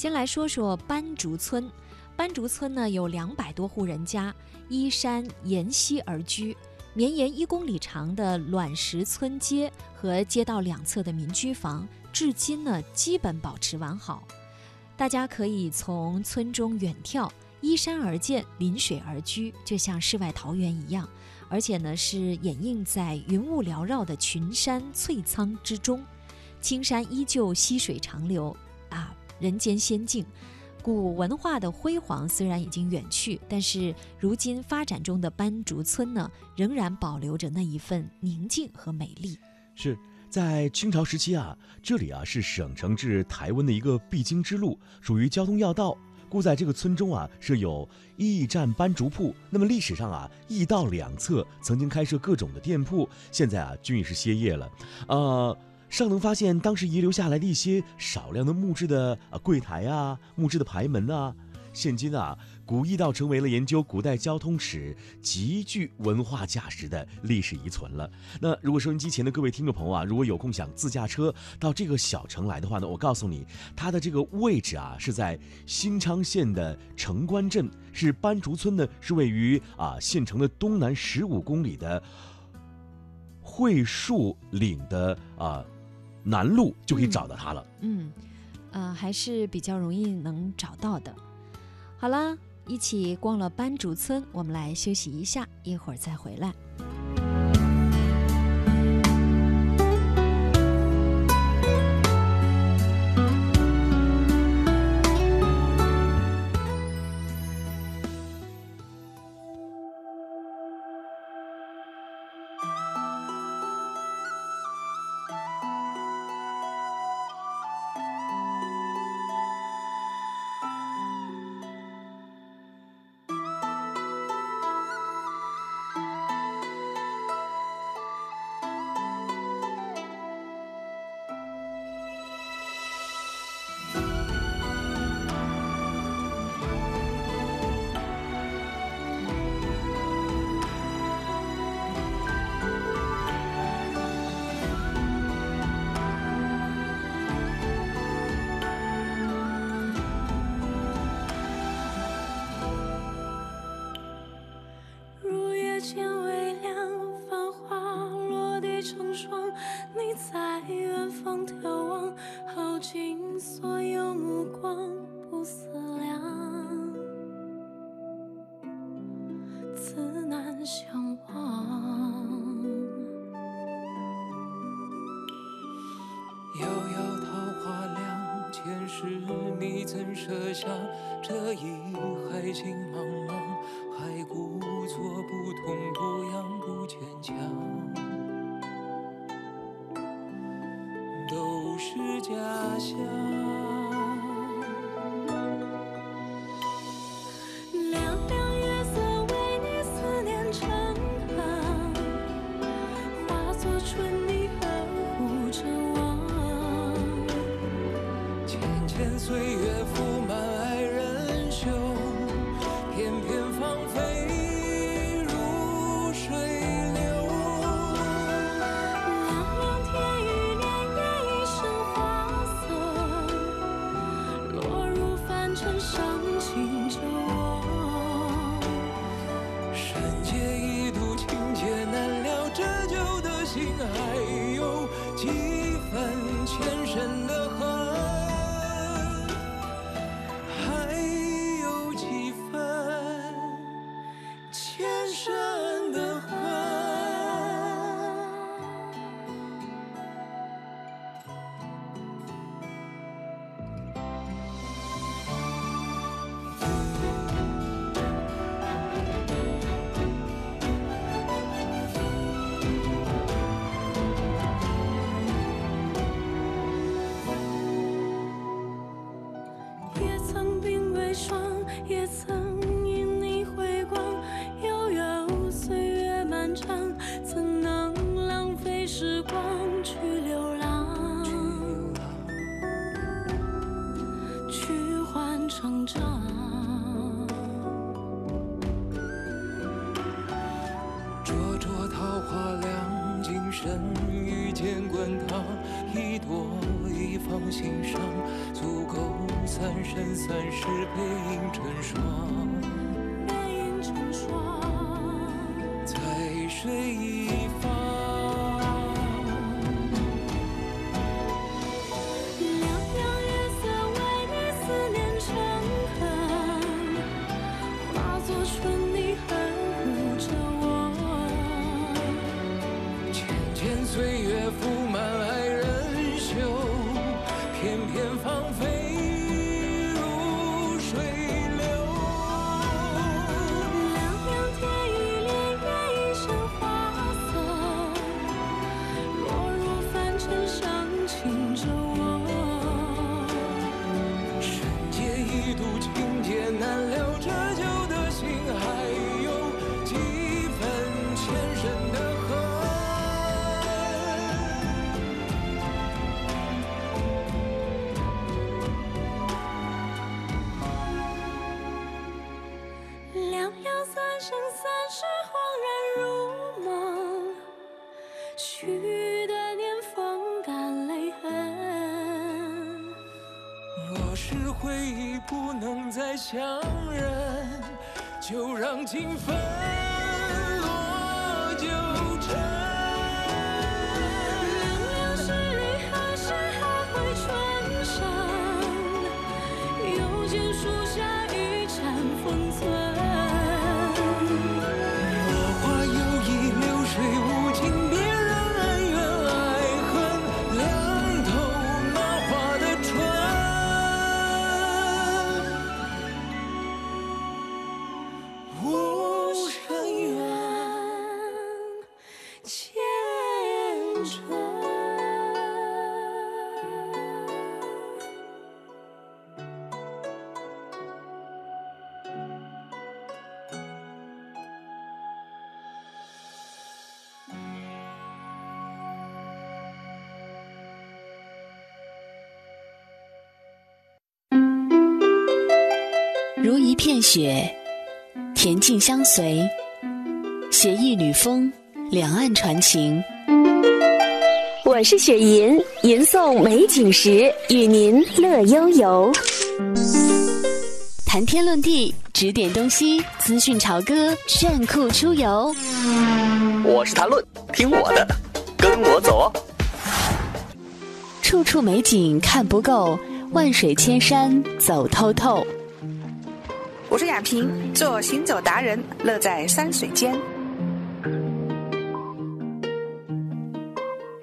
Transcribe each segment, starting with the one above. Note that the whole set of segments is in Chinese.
先来说说斑竹村。斑竹村呢有两百多户人家，依山沿溪而居。绵延一公里长的卵石村街和街道两侧的民居房，至今呢基本保持完好。大家可以从村中远眺，依山而建，临水而居，就像世外桃源一样。而且呢是掩映在云雾缭绕的群山翠苍之中，青山依旧，溪水长流，啊，人间仙境。古文化的辉煌虽然已经远去，但是如今发展中的斑竹村呢，仍然保留着那一份宁静和美丽。是在清朝时期啊，这里啊是省城至台湾的一个必经之路，属于交通要道，故在这个村中啊设有驿站斑竹铺。那么历史上啊，驿道两侧曾经开设各种的店铺，现在啊均已是歇业了。呃。尚能发现当时遗留下来的一些少量的木质的啊柜台啊、木质的牌门啊。现今啊，古驿道成为了研究古代交通史极具文化价值的历史遗存了。那如果收音机前的各位听众朋友啊，如果有空想自驾车到这个小城来的话呢，我告诉你，它的这个位置啊是在新昌县的城关镇，是斑竹村呢是位于啊县城的东南十五公里的桧树岭的啊。南路就可以找到他了。嗯，呃，还是比较容易能找到的。好了，一起逛了班竹村，我们来休息一下，一会儿再回来。相望。遥遥桃花凉，前世你怎舍下？这一海情茫茫，还故作不痛不痒不坚强，都是假象。月铺满。爱霜，也曾因你回光。悠悠岁月漫长，怎能浪费时光去流浪？去换成长。灼灼桃花凉，今生遇见滚烫，一朵一放心上，足够。三生三世背影成双，背影成双，在水一回忆不能再相认，就让情分如一片雪，恬静相随；携一缕风，两岸传情。我是雪吟，吟诵美景时，与您乐悠悠。谈天论地，指点东西，资讯潮歌，炫酷出游。我是谭论，听我的，跟我走哦。处处美景看不够，万水千山走透透。我是雅萍，做行走达人，乐在山水间。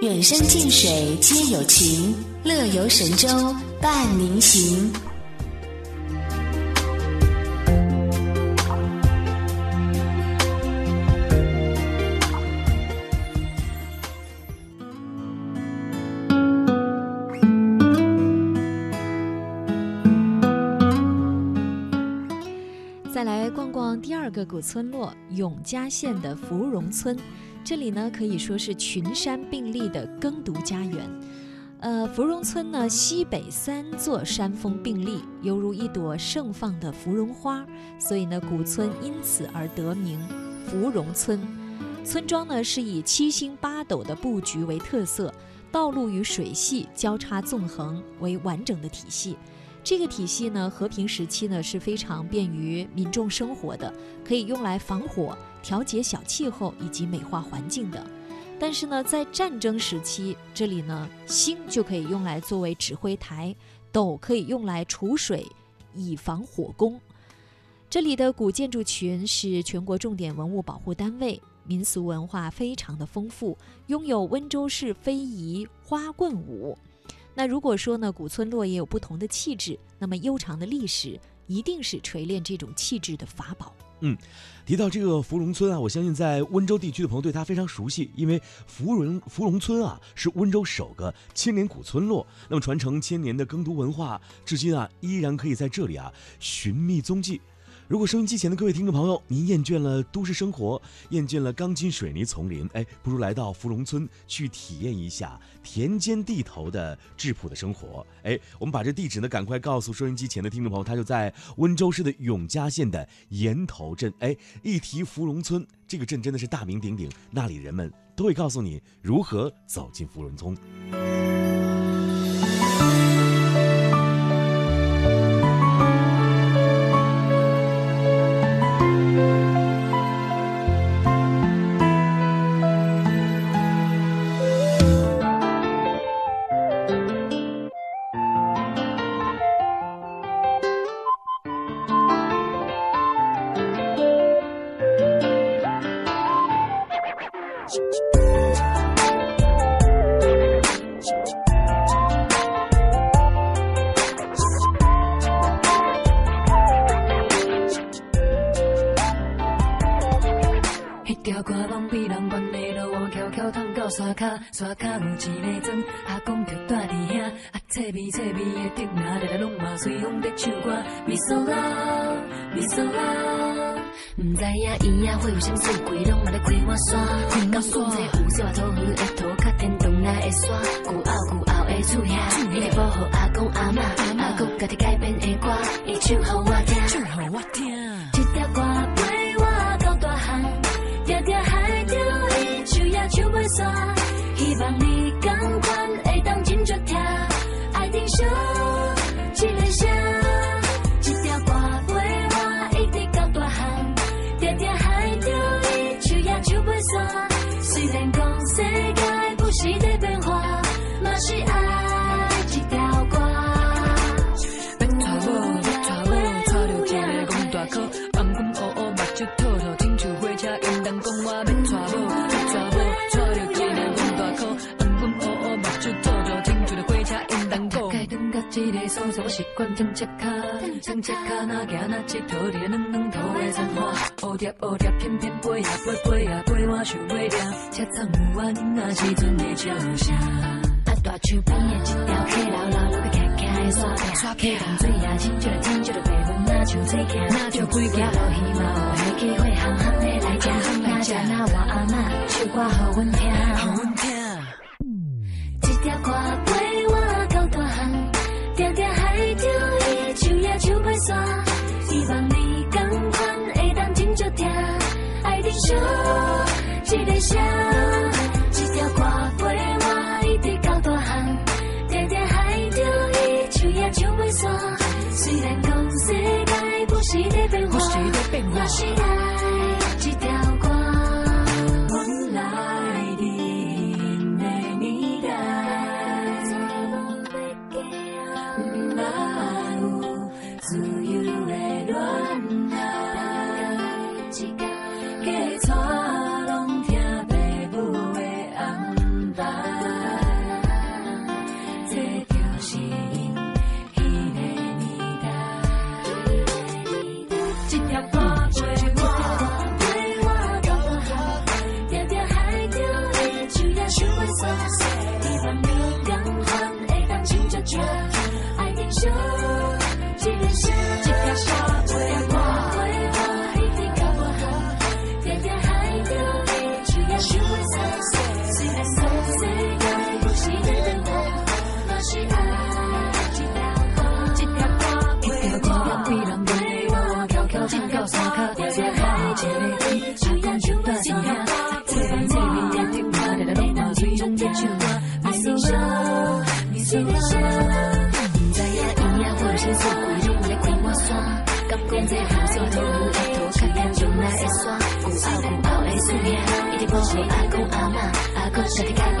远山近水皆有情，乐游神州伴您行。个古村落永嘉县的芙蓉村，这里呢可以说是群山并立的耕读家园。呃，芙蓉村呢西北三座山峰并立，犹如一朵盛放的芙蓉花，所以呢古村因此而得名芙蓉村。村庄呢是以七星八斗的布局为特色，道路与水系交叉纵横为完整的体系。这个体系呢，和平时期呢是非常便于民众生活的，可以用来防火、调节小气候以及美化环境的。但是呢，在战争时期，这里呢星就可以用来作为指挥台，斗可以用来储水，以防火攻。这里的古建筑群是全国重点文物保护单位，民俗文化非常的丰富，拥有温州市非遗花棍舞。那如果说呢，古村落也有不同的气质，那么悠长的历史一定是锤炼这种气质的法宝。嗯，提到这个芙蓉村啊，我相信在温州地区的朋友对它非常熟悉，因为芙蓉芙蓉村啊是温州首个千年古村落，那么传承千年的耕读文化，至今啊依然可以在这里啊寻觅踪迹。如果收音机前的各位听众朋友，您厌倦了都市生活，厌倦了钢筋水泥丛林，哎，不如来到芙蓉村去体验一下田间地头的质朴的生活。哎，我们把这地址呢，赶快告诉收音机前的听众朋友，他就在温州市的永嘉县的岩头镇。哎，一提芙蓉村，这个镇真的是大名鼎鼎，那里人们都会告诉你如何走进芙蓉村。条歌拢比人笨，下落弯翘翘通到山脚，山脚有一个庄，阿公就住伫遐。啊，切味切味的竹啊，日日拢嘛随风在唱歌。咪嗦啦，咪嗦啦，唔知影伊阿会有啥水鬼，拢嘛在开满山。看到山际有小土鱼，阿土甲天堂阿的山，古奥古奥的厝遐，伊在保护阿公阿妈，阿公家己改编的歌，伊唱给我听，唱给我听。所在，我习惯踮脚骹，踮脚骹哪行哪佚佗，伫个软软土的山花，乌蝶乌蝶，翩翩飞呀飞飞呀飞，我想要抓，车窗有我囡仔时阵的笑声。啊，大树边的一条溪流流落去徛徛的沙，溪淡水也清少了清少了白云哪像水行，哪像几行路鱼嘛有迄机会行行的来食，哪食哪我阿界不时在这条我，悄悄进到山骹，定定海一个天，手也手袂煞，这番这味的甜话，日日拢嘛随风在唱歌，爱听小一个声。毋知影伊啊，我有啥事，规拢咧看我山。敢讲这好小土有一土较天上来的山，古奥古奥的树遐，一直保护阿公阿嬷，阿公家己改编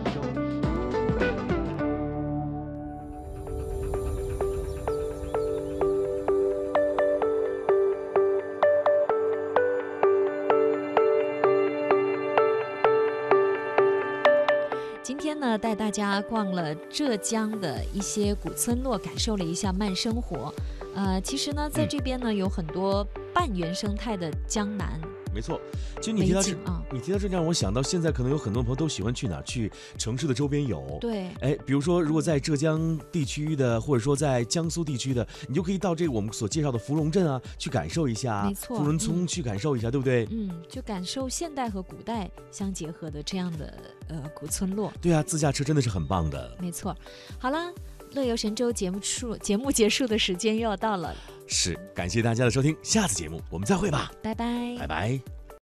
呢，带大家逛了浙江的一些古村落，感受了一下慢生活。呃，其实呢，在这边呢，有很多半原生态的江南没错。其实你提到这啊你提到这让我想到，现在可能有很多朋友都喜欢去哪儿？去城市的周边游。对哎，比如说，如果在浙江地区的，或者说在江苏地区的，你就可以到这个我们所介绍的芙蓉镇啊，去感受一下。没错芙蓉村嗯去感受一下，对不对？嗯，就感受现代和古代相结合的这样的呃古村落。对啊，自驾车真的是很棒的。没错，好啦，乐游神州节目束节目结束的时间又要到了，是，感谢大家的收听，下次节目我们再会吧，拜拜。拜拜。